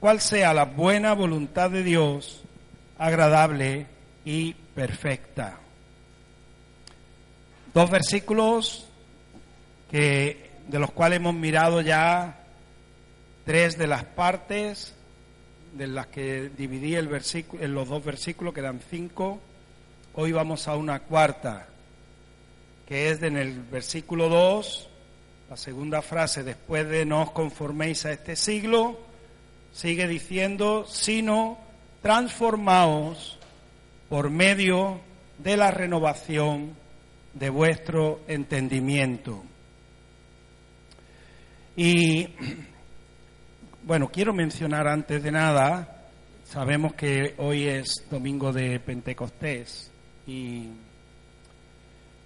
cuál sea la buena voluntad de Dios, agradable y perfecta. Dos versículos que de los cuales hemos mirado ya tres de las partes de las que dividí el versículo, en los dos versículos, que eran cinco. Hoy vamos a una cuarta, que es en el versículo 2, la segunda frase, después de no os conforméis a este siglo, sigue diciendo, sino transformaos por medio de la renovación de vuestro entendimiento. Y bueno, quiero mencionar antes de nada, sabemos que hoy es domingo de Pentecostés y,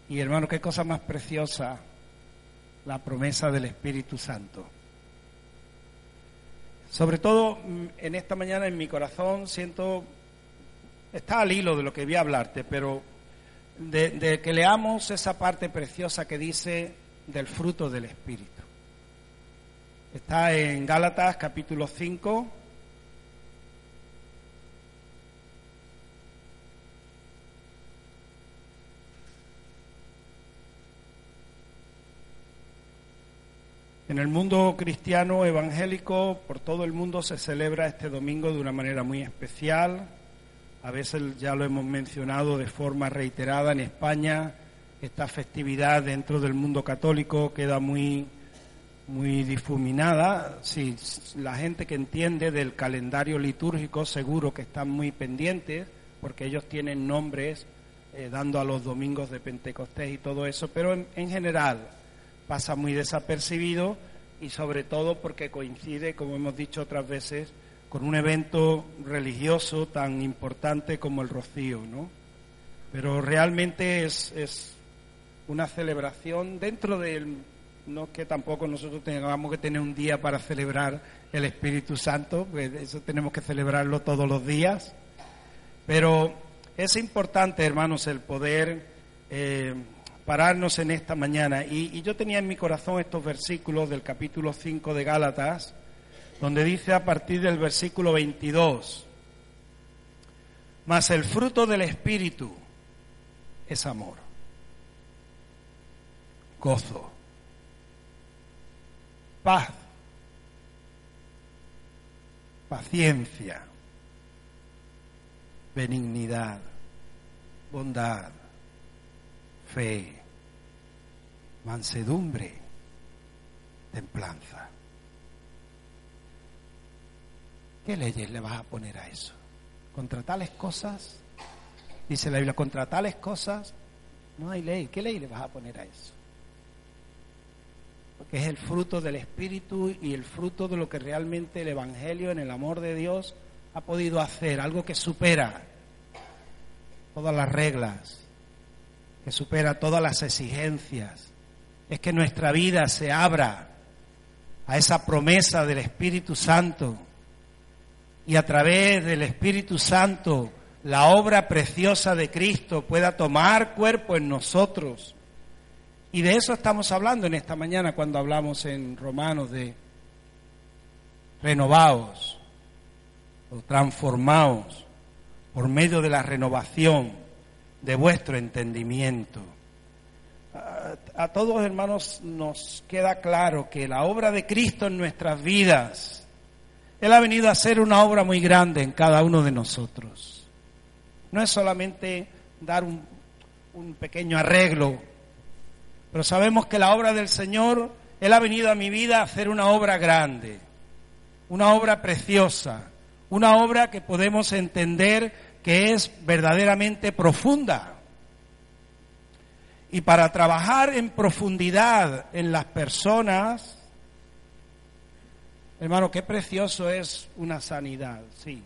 y hermano, qué cosa más preciosa la promesa del Espíritu Santo. Sobre todo mm, en esta mañana en mi corazón siento, está al hilo de lo que voy a hablarte, pero de, que leamos esa parte preciosa que dice del fruto del Espíritu. Está en Gálatas capítulo 5. En el mundo cristiano evangélico, por todo el mundo se celebra este domingo de una manera muy especial. A veces ya lo hemos mencionado de forma reiterada en España. Esta festividad dentro del mundo católico queda muy, muy difuminada. Si la gente que entiende del calendario litúrgico seguro que están muy pendientes, porque ellos tienen nombres eh, dando a los domingos de Pentecostés y todo eso, pero en general pasa muy desapercibido y sobre todo porque coincide, como hemos dicho otras veces, con un evento religioso tan importante como el rocío, ¿no? Pero realmente es, es una celebración dentro del... No que tampoco nosotros tengamos que tener un día para celebrar el Espíritu Santo, pues eso tenemos que celebrarlo todos los días, pero es importante, hermanos, el poder eh, pararnos en esta mañana. Y, yo tenía en mi corazón estos versículos del capítulo 5 de Gálatas, donde dice a partir del versículo 22, mas el fruto del Espíritu es amor, gozo, paz, paciencia, benignidad, bondad, fe, mansedumbre, templanza. ¿Qué leyes le vas a poner a eso? Contra tales cosas, dice la Biblia, contra tales cosas no hay ley. ¿Qué ley le vas a poner a eso? Porque es el fruto del Espíritu y el fruto de lo que realmente el Evangelio en el amor de Dios ha podido hacer, algo que supera todas las reglas, que supera todas las exigencias. Es que nuestra vida se abra a esa promesa del Espíritu Santo y a través del Espíritu Santo la obra preciosa de Cristo pueda tomar cuerpo en nosotros. Y de eso estamos hablando en esta mañana cuando hablamos en Romanos de renovados o transformados por medio de la renovación de vuestro entendimiento. A, todos hermanos nos queda claro que la obra de Cristo en nuestras vidas él ha venido a hacer una obra muy grande en cada uno de nosotros. No es solamente dar un, pequeño arreglo, pero sabemos que la obra del Señor, Él ha venido a mi vida a hacer una obra grande, una obra preciosa, una obra que podemos entender que es verdaderamente profunda. Y para trabajar en profundidad en las personas, Hermano, qué precioso es una sanidad, sí,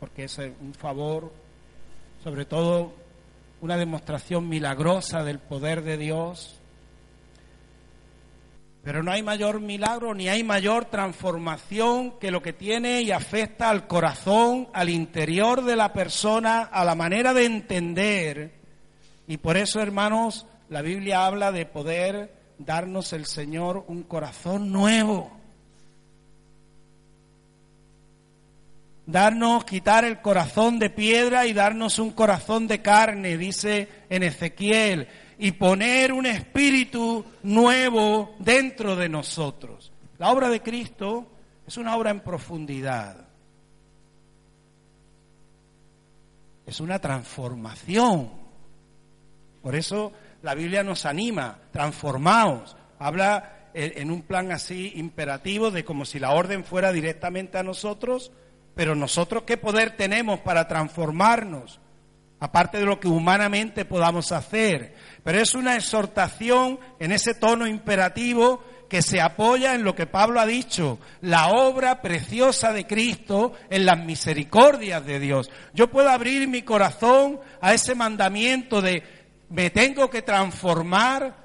porque es un favor, sobre todo una demostración milagrosa del poder de Dios. Pero no hay mayor milagro ni hay mayor transformación que lo que tiene y afecta al corazón, al interior de la persona, a la manera de entender. Y por eso, hermanos, la Biblia habla de poder darnos el Señor un corazón nuevo. darnos, quitar el corazón de piedra y darnos un corazón de carne, dice en Ezequiel, y poner un espíritu nuevo dentro de nosotros. La obra de Cristo es una obra en profundidad. Es una transformación. Por eso la Biblia nos anima, transformaos. Habla en un plan así imperativo de como si la orden fuera directamente a nosotros, pero nosotros qué poder tenemos para transformarnos, aparte de lo que humanamente podamos hacer. Pero es una exhortación en ese tono imperativo que se apoya en lo que Pablo ha dicho, la obra preciosa de Cristo en las misericordias de Dios. Yo puedo abrir mi corazón a ese mandamiento de me tengo que transformar,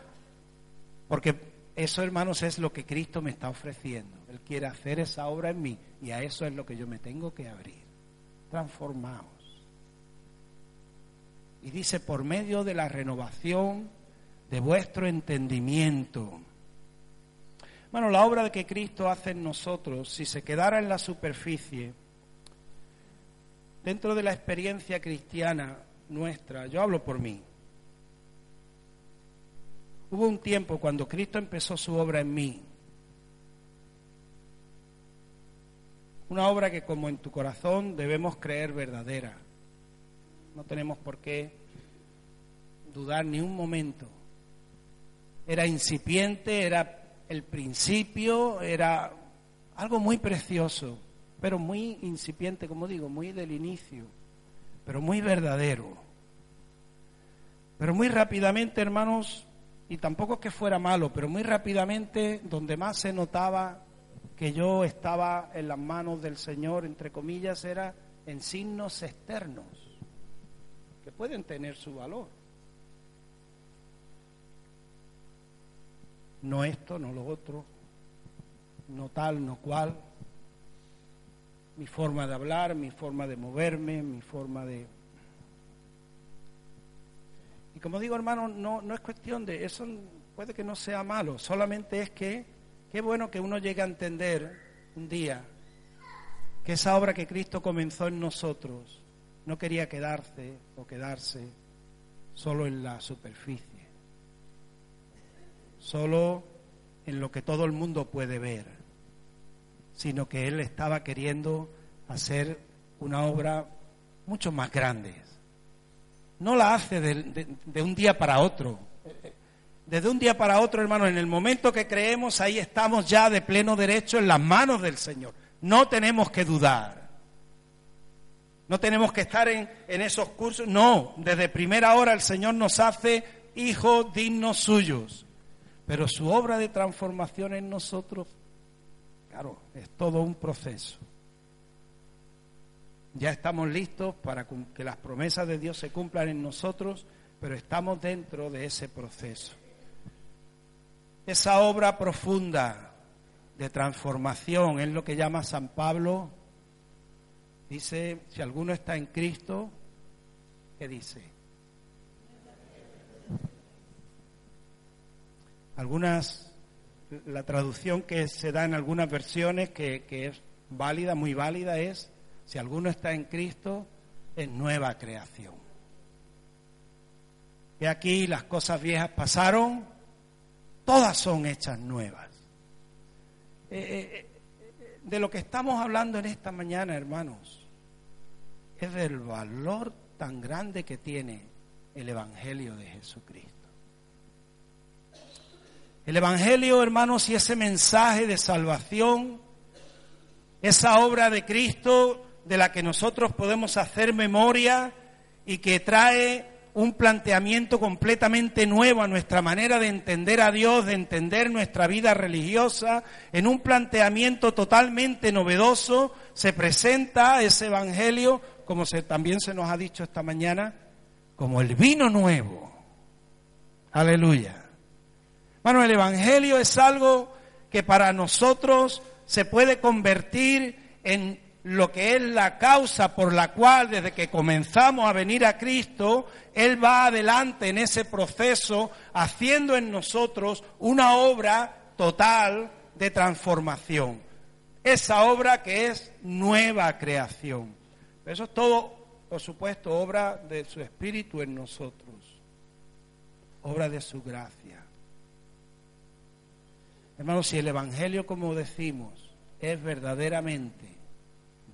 porque eso, hermanos, es lo que Cristo me está ofreciendo. Él quiere hacer esa obra en mí y a eso es lo que yo me tengo que abrir. Transformaos. Y dice, por medio de la renovación de vuestro entendimiento. Bueno, la obra que Cristo hace en nosotros, si se quedara en la superficie, dentro de la experiencia cristiana nuestra, yo hablo por mí, hubo un tiempo cuando Cristo empezó su obra en mí, Una obra que como en tu corazón debemos creer verdadera. No tenemos por qué dudar ni un momento. Era incipiente, era el principio, era algo muy precioso, pero muy incipiente, como digo, muy del inicio, pero muy verdadero. Pero muy rápidamente, hermanos, y tampoco es que fuera malo, pero muy rápidamente, donde más se notaba que yo estaba en las manos del Señor, entre comillas, era en signos externos, que pueden tener su valor. No esto, no lo otro, no tal, no cual. Mi forma de hablar, mi forma de moverme, mi forma de... Y como digo, hermano, no, no es cuestión de... Eso puede que no sea malo, solamente es que Qué bueno que uno llegue a entender un día que esa obra que Cristo comenzó en nosotros no quería quedarse o quedarse solo en la superficie, solo en lo que todo el mundo puede ver, sino que Él estaba queriendo hacer una obra mucho más grande. No la hace de, un día para otro desde un día para otro, hermano, en el momento que creemos, ahí estamos ya de pleno derecho en las manos del Señor. No tenemos que dudar. No tenemos que estar en, esos cursos. No, desde primera hora el Señor nos hace hijos dignos suyos. Pero su obra de transformación en nosotros, claro, es todo un proceso. Ya estamos listos para que las promesas de Dios se cumplan en nosotros, pero estamos dentro de ese proceso esa obra profunda de transformación es lo que llama San Pablo. Dice, si alguno está en Cristo, ¿qué dice? Algunas, la traducción que se da en algunas versiones, que, que es válida, muy válida, es, si alguno está en Cristo, es nueva creación. Y aquí las cosas viejas pasaron, todas son hechas nuevas. Eh, eh, eh, de lo que estamos hablando en esta mañana, hermanos, es del valor tan grande que tiene el Evangelio de Jesucristo. El Evangelio, hermanos, y ese mensaje de salvación, esa obra de Cristo de la que nosotros podemos hacer memoria y que trae un planteamiento completamente nuevo a nuestra manera de entender a Dios, de entender nuestra vida religiosa, en un planteamiento totalmente novedoso, se presenta ese Evangelio, como se, también se nos ha dicho esta mañana, como el vino nuevo. Aleluya. Bueno, el Evangelio es algo que para nosotros se puede convertir en lo que es la causa por la cual desde que comenzamos a venir a Cristo, Él va adelante en ese proceso haciendo en nosotros una obra total de transformación. Esa obra que es nueva creación. Eso es todo, por supuesto, obra de su Espíritu en nosotros, obra de su gracia. Hermanos, si el Evangelio, como decimos, es verdaderamente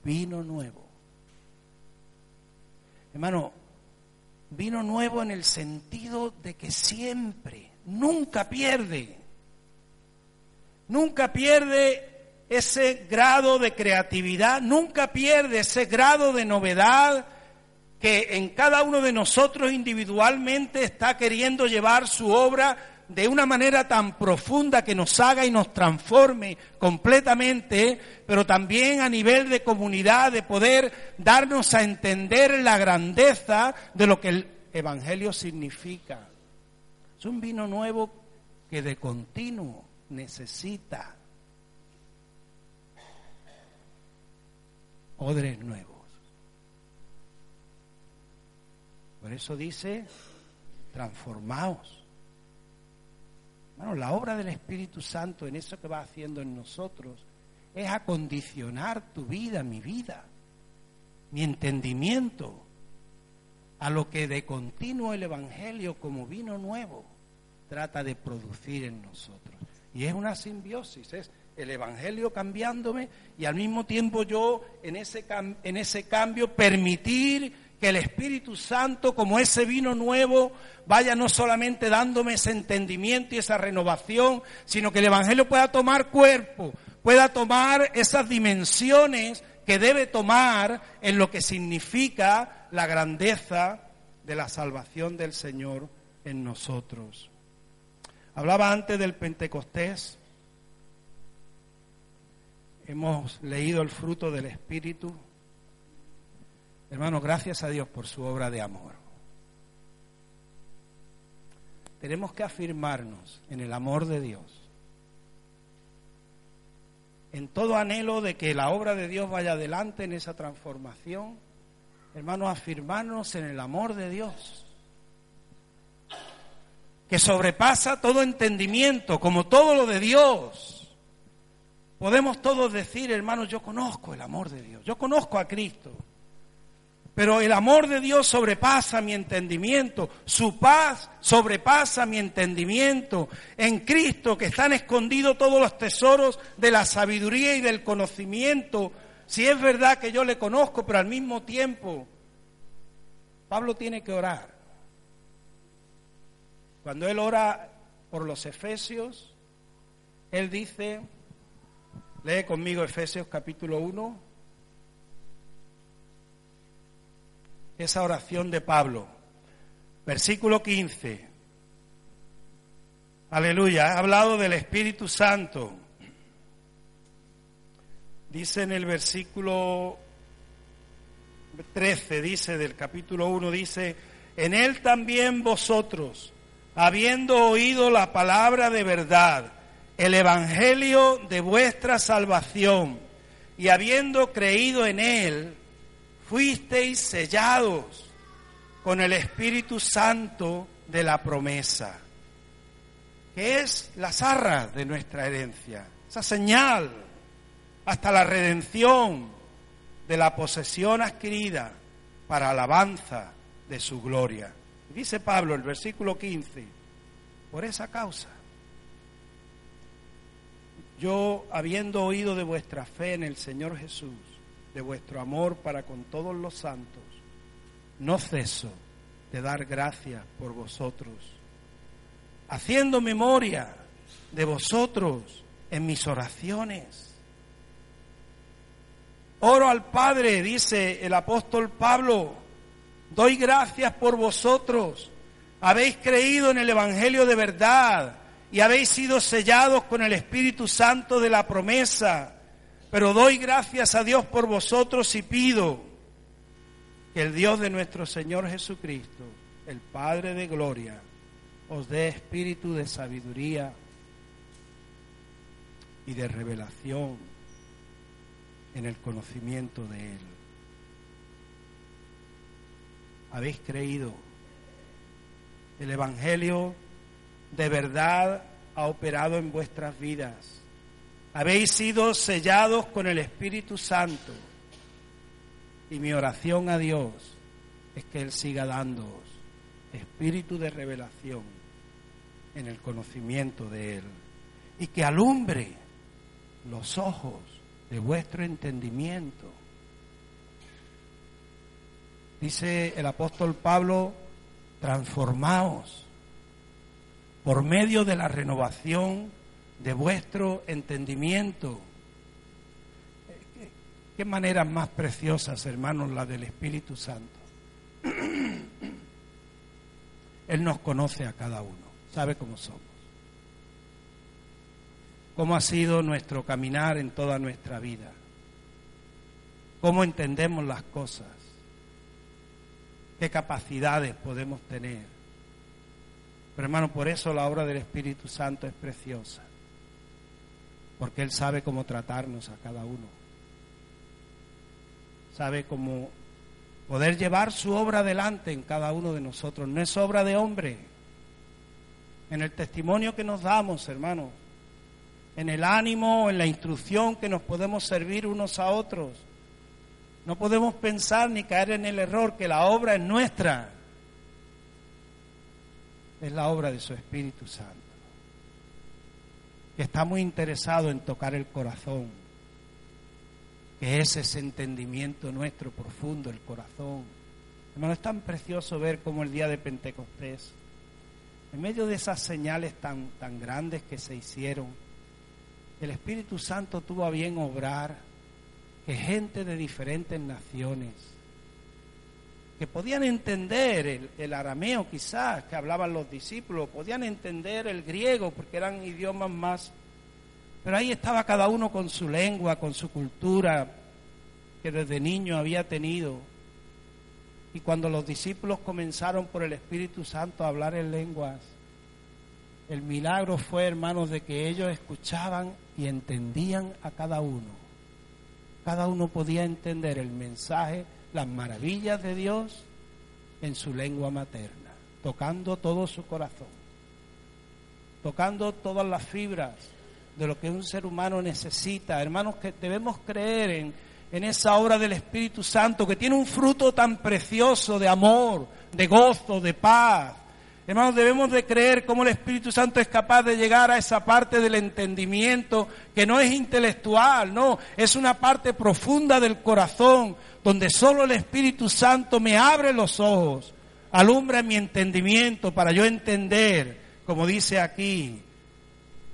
vino nuevo. Hermano, vino nuevo en el sentido de que siempre, nunca pierde, nunca pierde ese grado de creatividad, nunca pierde ese grado de novedad que en cada uno de nosotros individualmente está queriendo llevar su obra de una manera tan profunda que nos haga y nos transforme completamente, pero también a nivel de comunidad, de poder darnos a entender la grandeza de lo que el Evangelio significa. Es un vino nuevo que de continuo necesita odres nuevos. Por eso dice, transformaos bueno, la obra del Espíritu Santo en eso que va haciendo en nosotros es acondicionar tu vida, mi vida, mi entendimiento a lo que de continuo el Evangelio como vino nuevo trata de producir en nosotros. Y es una simbiosis, es el Evangelio cambiándome y al mismo tiempo yo en ese, en ese cambio permitir que el Espíritu Santo, como ese vino nuevo, vaya no solamente dándome ese entendimiento y esa renovación, sino que el Evangelio pueda tomar cuerpo, pueda tomar esas dimensiones que debe tomar en lo que significa la grandeza de la salvación del Señor en nosotros. Hablaba antes del Pentecostés. Hemos leído el fruto del Espíritu. Hermano, gracias a Dios por su obra de amor. Tenemos que afirmarnos en el amor de Dios. En todo anhelo de que la obra de Dios vaya adelante en esa transformación, hermanos, afirmarnos en el amor de Dios, que sobrepasa todo entendimiento, como todo lo de Dios. Podemos todos decir, hermanos, yo conozco el amor de Dios, yo conozco a Cristo. Pero el amor de Dios sobrepasa mi entendimiento, su paz sobrepasa mi entendimiento. En Cristo que están escondidos todos los tesoros de la sabiduría y del conocimiento. Si es verdad que yo le conozco, pero al mismo tiempo, Pablo tiene que orar. Cuando él ora por los Efesios, él dice, lee conmigo Efesios capítulo 1, esa oración de Pablo. Versículo 15. Aleluya, ha hablado del Espíritu Santo. Dice en el versículo 13, dice del capítulo 1, dice, en él también vosotros, habiendo oído la palabra de verdad, el Evangelio de vuestra salvación, y habiendo creído en él, fuisteis sellados con el Espíritu Santo de la promesa, que es la zarra de nuestra herencia, esa señal hasta la redención de la posesión adquirida para alabanza de su gloria. Dice Pablo el versículo 15, por esa causa, yo habiendo oído de vuestra fe en el Señor Jesús, de vuestro amor para con todos los santos, no ceso de dar gracias por vosotros, haciendo memoria de vosotros en mis oraciones. Oro al Padre, dice el apóstol Pablo, Doy gracias por vosotros. Habéis creído en el Evangelio de verdad y habéis sido sellados con el Espíritu Santo de la promesa. Pero doy gracias a Dios por vosotros y pido que el Dios de nuestro Señor Jesucristo, el Padre de Gloria, os dé espíritu de sabiduría y de revelación en el conocimiento de Él. Habéis creído. El Evangelio de verdad ha operado en vuestras vidas. Habéis sido sellados con el Espíritu Santo. Y mi oración a Dios es que Él siga dándoos espíritu de revelación en el conocimiento de Él. Y que alumbre los ojos de vuestro entendimiento. Dice el apóstol Pablo, transformaos por medio de la renovación de vuestro entendimiento. ¿Qué, maneras más preciosas, hermanos, la del Espíritu Santo? Él nos conoce a cada uno, sabe cómo somos, cómo ha sido nuestro caminar en toda nuestra vida, cómo entendemos las cosas, qué capacidades podemos tener pero hermano, por eso la obra del Espíritu Santo es preciosa. Porque Él sabe cómo tratarnos a cada uno. Sabe cómo poder llevar su obra adelante en cada uno de nosotros. No es obra de hombre. En el testimonio que nos damos, hermano. En el ánimo, en la instrucción que nos podemos servir unos a otros. No podemos pensar ni caer en el error que la obra es nuestra es la obra de su Espíritu Santo, que está muy interesado en tocar el corazón, que es ese entendimiento nuestro profundo, el corazón. Hermano, es tan precioso ver cómo el día de Pentecostés, en medio de esas señales tan, tan grandes que se hicieron, el Espíritu Santo tuvo a bien obrar que gente de diferentes naciones, que podían entender el, arameo quizás que hablaban los discípulos, podían entender el griego porque eran idiomas más, pero ahí estaba cada uno con su lengua, con su cultura que desde niño había tenido. Y cuando los discípulos comenzaron por el Espíritu Santo a hablar en lenguas, el milagro fue, hermanos, de que ellos escuchaban y entendían a cada uno. Cada uno podía entender el mensaje las maravillas de Dios en su lengua materna, tocando todo su corazón, tocando todas las fibras de lo que un ser humano necesita. Hermanos, que debemos creer en, en esa obra del Espíritu Santo que tiene un fruto tan precioso de amor, de gozo, de paz, Hermanos, debemos de creer cómo el Espíritu Santo es capaz de llegar a esa parte del entendimiento que no es intelectual, no, es una parte profunda del corazón donde solo el Espíritu Santo me abre los ojos, alumbra mi entendimiento para yo entender, como dice aquí,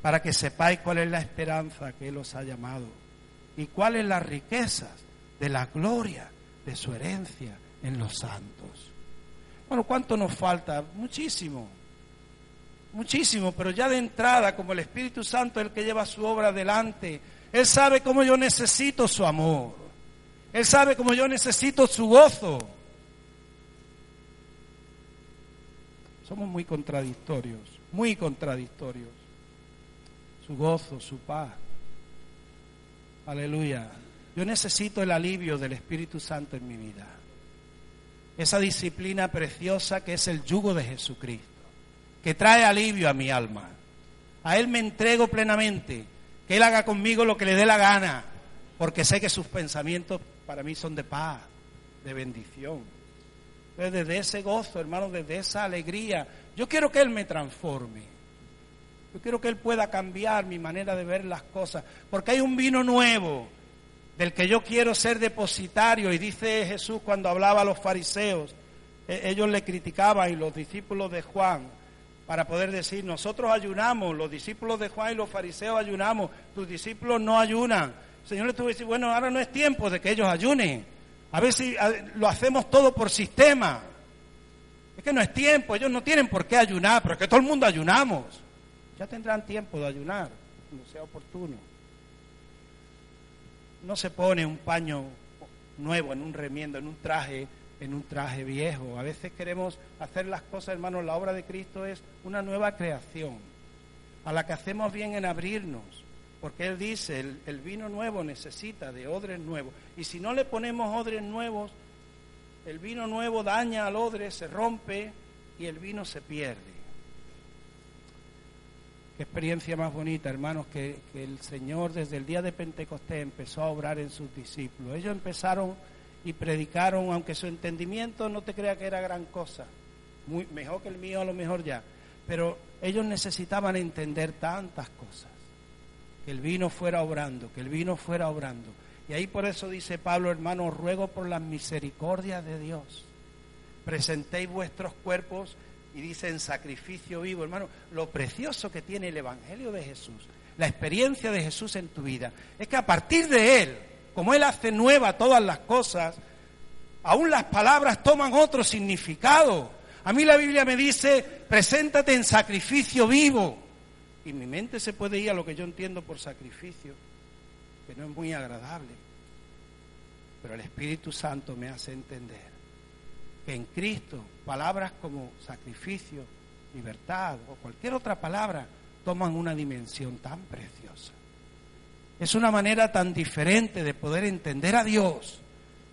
para que sepáis cuál es la esperanza que Él os ha llamado y cuáles las riquezas de la gloria de su herencia en los santos. Bueno, ¿cuánto nos falta? Muchísimo. Muchísimo, pero ya de entrada, como el Espíritu Santo es el que lleva su obra adelante, Él sabe cómo yo necesito su amor. Él sabe cómo yo necesito su gozo. Somos muy contradictorios, muy contradictorios. Su gozo, su paz. Aleluya. Yo necesito el alivio del Espíritu Santo en mi vida esa disciplina preciosa que es el yugo de Jesucristo, que trae alivio a mi alma. A Él me entrego plenamente, que Él haga conmigo lo que le dé la gana, porque sé que sus pensamientos para mí son de paz, de bendición. desde ese gozo, hermano, desde esa alegría, yo quiero que Él me transforme. Yo quiero que Él pueda cambiar mi manera de ver las cosas, porque hay un vino nuevo del que yo quiero ser depositario. Y dice Jesús cuando hablaba a los fariseos, e-, ellos le criticaban y los discípulos de Juan, para poder decir, nosotros ayunamos, los discípulos de Juan y los fariseos ayunamos, tus discípulos no ayunan. Señor le tuvo que decir, bueno, ahora no es tiempo de que ellos ayunen, A veces lo hacemos todo por sistema. Es que no es tiempo, ellos no tienen por qué ayunar, pero es que todo el mundo ayunamos. Ya tendrán tiempo de ayunar, cuando sea oportuno. No se pone un paño nuevo en un remiendo, en un traje, en un traje viejo. A veces queremos hacer las cosas, hermanos, la obra de Cristo es una nueva creación, a la que hacemos bien en abrirnos porque Él dice, el, vino nuevo necesita de odres nuevos. Y si no le ponemos odres nuevos, el vino nuevo daña al odre, se rompe y el vino se pierde. Qué experiencia más bonita, hermanos, que, que, el Señor desde el día de Pentecostés empezó a obrar en sus discípulos. Ellos empezaron y predicaron, aunque su entendimiento no te crea que era gran cosa, muy, mejor que el mío a lo mejor ya, pero ellos necesitaban entender tantas cosas que el vino fuera obrando, que el vino fuera obrando. Y ahí por eso dice Pablo, hermano, ruego por las misericordias de Dios. Presentéis vuestros cuerpos y dice en sacrificio vivo, hermano, lo precioso que tiene el Evangelio de Jesús, la experiencia de Jesús en tu vida, es que a partir de Él, como Él hace nueva todas las cosas, aún las palabras toman otro significado. A mí la Biblia me dice, preséntate en sacrificio vivo. Y mi mente se puede ir a lo que yo entiendo por sacrificio, que no es muy agradable. Pero el Espíritu Santo me hace entender que en Cristo palabras como sacrificio, libertad o cualquier otra palabra toman una dimensión tan preciosa. Es una manera tan diferente de poder entender a Dios,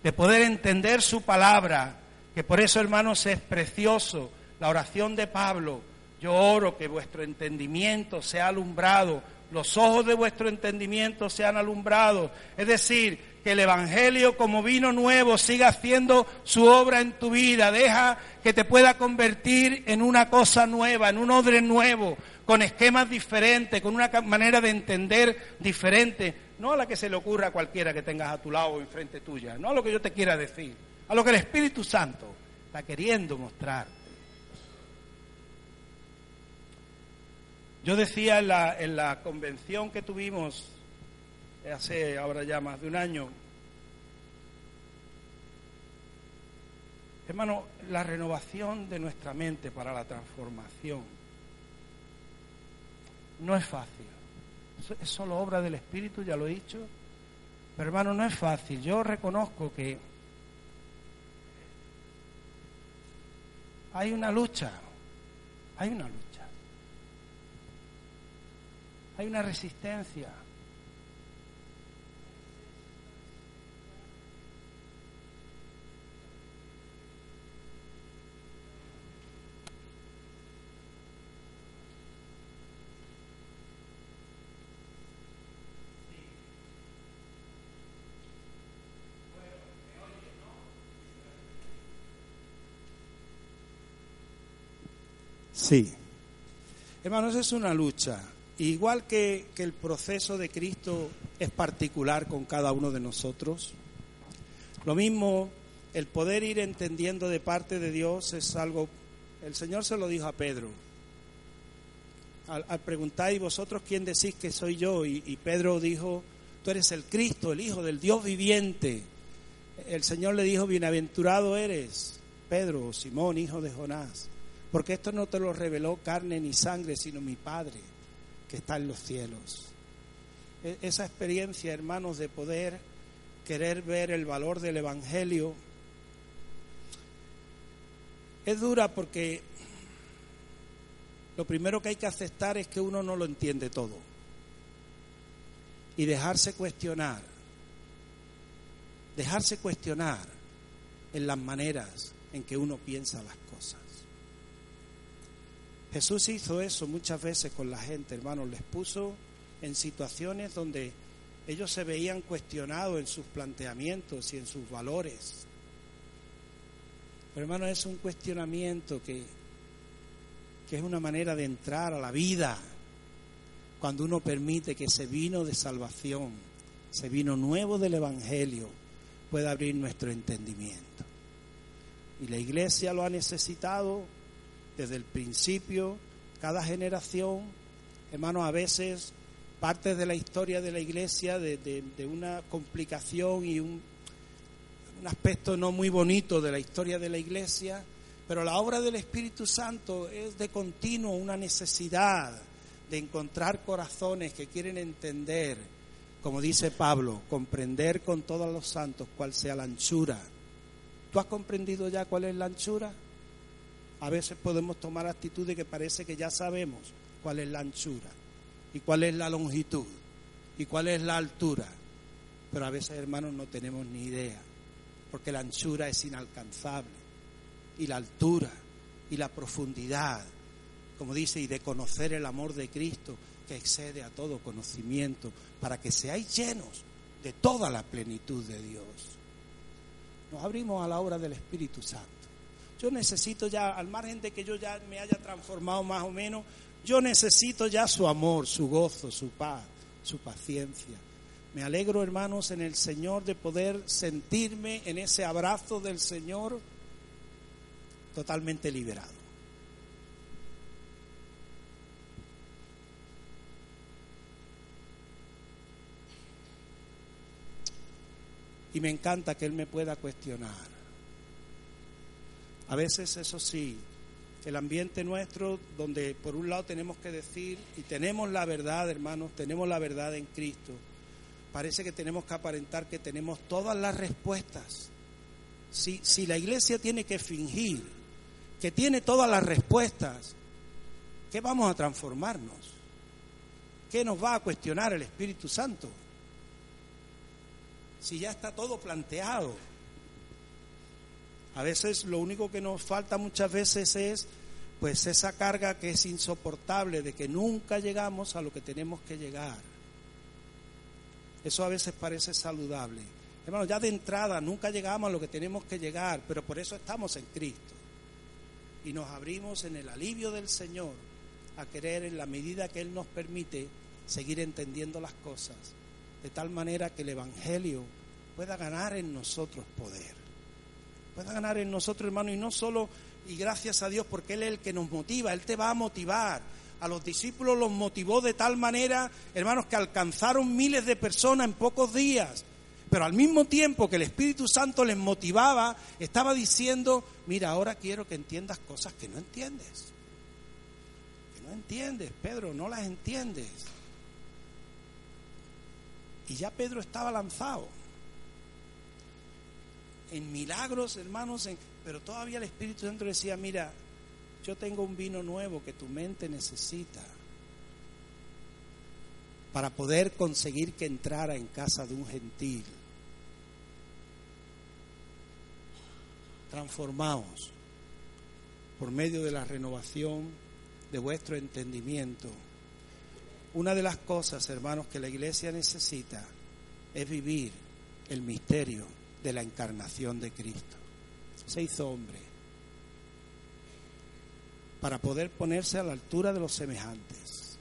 de poder entender su palabra, que por eso, hermanos, es precioso la oración de Pablo yo oro que vuestro entendimiento sea alumbrado, los ojos de vuestro entendimiento sean alumbrados. Es decir, que el Evangelio como vino nuevo siga haciendo su obra en tu vida. Deja que te pueda convertir en una cosa nueva, en un odre nuevo, con esquemas diferentes, con una manera de entender diferente. No a la que se le ocurra a cualquiera que tengas a tu lado o enfrente tuya. No a lo que yo te quiera decir. A lo que el Espíritu Santo está queriendo mostrar. Yo decía en la, en la convención que tuvimos hace ahora ya más de un año, hermano, la renovación de nuestra mente para la transformación no es fácil. Es solo obra del Espíritu, ya lo he dicho. Pero hermano, no es fácil. Yo reconozco que hay una lucha, hay una lucha. Hay una resistencia. Sí. Hermanos, es una lucha. Igual que, el proceso de Cristo es particular con cada uno de nosotros, lo mismo el poder ir entendiendo de parte de Dios es algo, el Señor se lo dijo a Pedro. Al, preguntar, ¿y vosotros quién decís que soy yo? Y, y Pedro dijo, tú eres el Cristo, el Hijo del Dios viviente. El Señor le dijo, bienaventurado eres, Pedro, Simón, hijo de Jonás, porque esto no te lo reveló carne ni sangre, sino mi Padre que está en los cielos. E, esa experiencia, hermanos, de poder querer ver el valor del Evangelio es dura porque lo primero que hay que aceptar es que uno no lo entiende todo y dejarse cuestionar, dejarse cuestionar en las maneras en que uno piensa las cosas. Jesús hizo eso muchas veces con la gente, hermanos, les puso en situaciones donde ellos se veían cuestionados en sus planteamientos y en sus valores. Pero hermanos, es un cuestionamiento que, que es una manera de entrar a la vida cuando uno permite que ese vino de salvación, ese vino nuevo del Evangelio, pueda abrir nuestro entendimiento. Y la iglesia lo ha necesitado desde el principio, cada generación, hermanos, a veces parte de la historia de la iglesia de, una complicación y un, un aspecto no muy bonito de la historia de la iglesia, pero la obra del Espíritu Santo es de continuo una necesidad de encontrar corazones que quieren entender, como dice Pablo, comprender con todos los santos cuál sea la anchura. ¿Tú has comprendido ya cuál es la anchura? A veces podemos tomar actitudes que parece que ya sabemos cuál es la anchura y cuál es la longitud y cuál es la altura. Pero a veces, hermanos, no tenemos ni idea, porque la anchura es inalcanzable y la altura y la profundidad como dice, y de conocer el amor de Cristo que excede a todo conocimiento, para que seáis llenos de toda la plenitud de Dios. Nos abrimos a la obra del Espíritu Santo. Yo necesito ya, al margen de que yo ya me haya transformado más o menos, yo necesito ya su amor, su gozo, su paz, su paciencia. Me alegro, hermanos, en el Señor de poder sentirme en ese abrazo del Señor totalmente liberado. y me encanta que Él me pueda cuestionar. A veces, eso sí, el ambiente nuestro, donde por un lado tenemos que decir, y tenemos la verdad, hermanos, tenemos la verdad en Cristo, parece que tenemos que aparentar que tenemos todas las respuestas. Si, si la iglesia tiene que fingir que tiene todas las respuestas, ¿qué vamos a transformarnos? ¿Qué nos va a cuestionar el Espíritu Santo? si ya está todo planteado? A veces lo único que nos falta muchas veces es pues esa carga que es insoportable de que nunca llegamos a lo que tenemos que llegar. Eso a veces parece saludable. Hermano, ya de entrada nunca llegamos a lo que tenemos que llegar, pero por eso estamos en Cristo. Y nos abrimos en el alivio del Señor a querer en la medida que Él nos permite seguir entendiendo las cosas de tal manera que el Evangelio pueda ganar en nosotros poder. Pueda ganar en nosotros, hermano, y no solo, y gracias a Dios, porque Él es el que nos motiva, Él te va a motivar. A los discípulos los motivó de tal manera, hermanos, que alcanzaron miles de personas en pocos días. Pero al mismo tiempo que el Espíritu Santo les motivaba, estaba diciendo, mira, ahora quiero que entiendas cosas que no entiendes. Que no entiendes, Pedro, no las entiendes. Y ya Pedro estaba lanzado en milagros, hermanos, pero todavía el Espíritu Santo decía, mira, yo tengo un vino nuevo que tu mente necesita para poder conseguir que entrara en casa de un gentil. Transformaos por medio de la renovación de vuestro entendimiento una de las cosas, hermanos, que la iglesia necesita es vivir el misterio de la encarnación de Cristo. Se hizo hombre para poder ponerse a la altura de los semejantes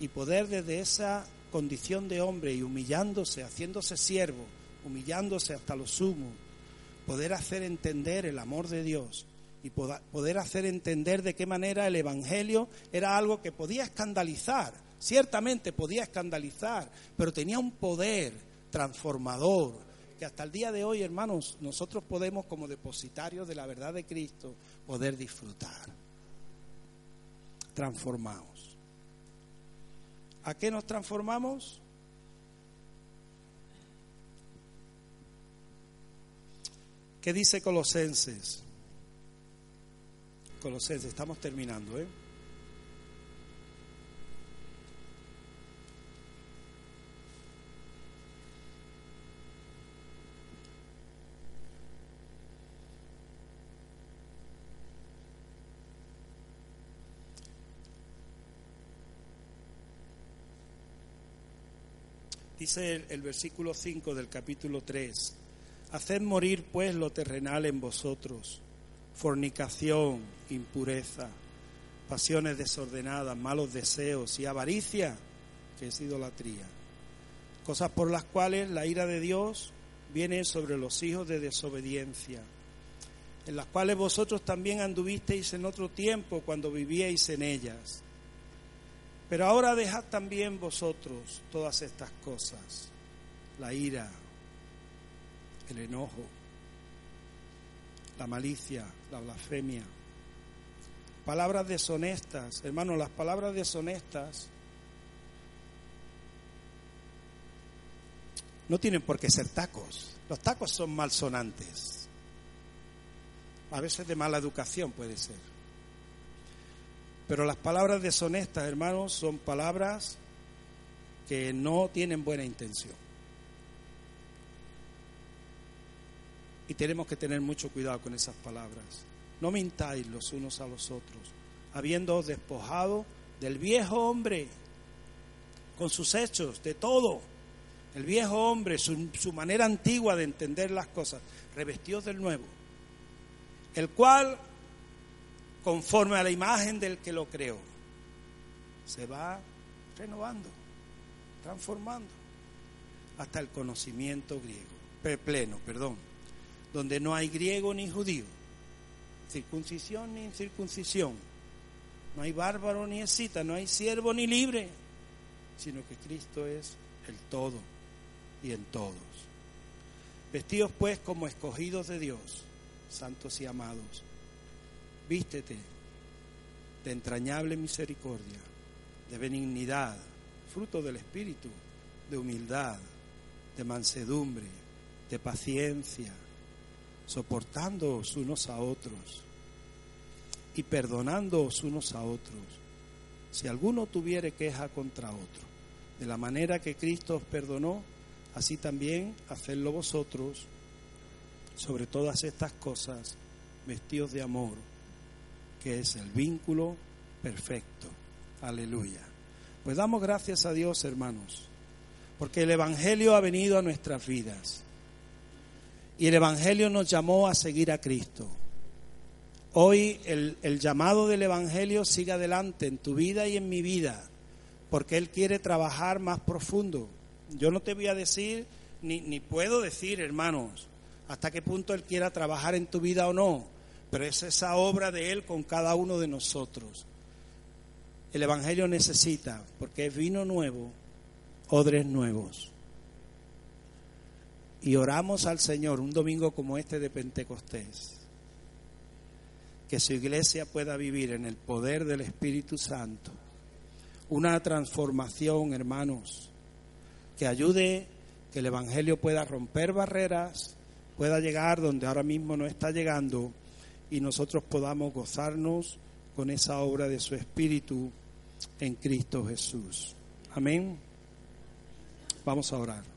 y poder desde esa condición de hombre y humillándose, haciéndose siervo, humillándose hasta lo sumo, poder hacer entender el amor de Dios y poder hacer entender de qué manera el Evangelio era algo que podía escandalizar Ciertamente podía escandalizar, pero tenía un poder transformador que hasta el día de hoy, hermanos, nosotros podemos como depositarios de la verdad de Cristo poder disfrutar. Transformados. ¿A qué nos transformamos? ¿Qué dice Colosenses? Colosenses, estamos terminando, ¿eh? Dice el, versículo 5 del capítulo 3, Haced morir pues lo terrenal en vosotros, fornicación, impureza, pasiones desordenadas, malos deseos y avaricia, que es idolatría. Cosas por las cuales la ira de Dios viene sobre los hijos de desobediencia, en las cuales vosotros también anduvisteis en otro tiempo cuando vivíais en ellas pero ahora dejad también vosotros todas estas cosas, la ira, el enojo, la malicia, la blasfemia. Palabras deshonestas, hermanos, las palabras deshonestas no tienen por qué ser tacos. Los tacos son malsonantes. A veces de mala educación puede ser. Pero las palabras deshonestas, hermanos, son palabras que no tienen buena intención. Y tenemos que tener mucho cuidado con esas palabras. No mintáis los unos a los otros, habiendo despojado del viejo hombre, con sus hechos, de todo. El viejo hombre, su, manera antigua de entender las cosas, revestidos del nuevo, el cual, conforme a la imagen del que lo creó, se va renovando, transformando, hasta el conocimiento griego, pleno, perdón donde no hay griego ni judío, circuncisión ni incircuncisión, no hay bárbaro ni escita, no hay siervo ni libre, sino que Cristo es el todo y en todos. Vestidos pues como escogidos de Dios, santos y amados, vístete de entrañable misericordia, de benignidad, fruto del Espíritu, de humildad, de mansedumbre, de paciencia soportándoos unos a otros y perdonándoos unos a otros, si alguno tuviere queja contra otro. De la manera que Cristo os perdonó, así también hacedlo vosotros sobre todas estas cosas, vestidos de amor, que es el vínculo perfecto. Aleluya. Pues damos gracias a Dios, hermanos, porque el Evangelio ha venido a nuestras vidas y el Evangelio nos llamó a seguir a Cristo. Hoy el, llamado del Evangelio sigue adelante en tu vida y en mi vida, porque Él quiere trabajar más profundo. Yo no te voy a decir, ni, ni puedo decir, hermanos, hasta qué punto Él quiera trabajar en tu vida o no, pero es esa obra de Él con cada uno de nosotros. El Evangelio necesita, porque es vino nuevo, odres nuevos y oramos al Señor un domingo como este de Pentecostés, que su iglesia pueda vivir en el poder del Espíritu Santo, una transformación, hermanos, que ayude que el Evangelio pueda romper barreras, pueda llegar donde ahora mismo no está llegando y nosotros podamos gozarnos con esa obra de su Espíritu en Cristo Jesús. Amén. Vamos a orar.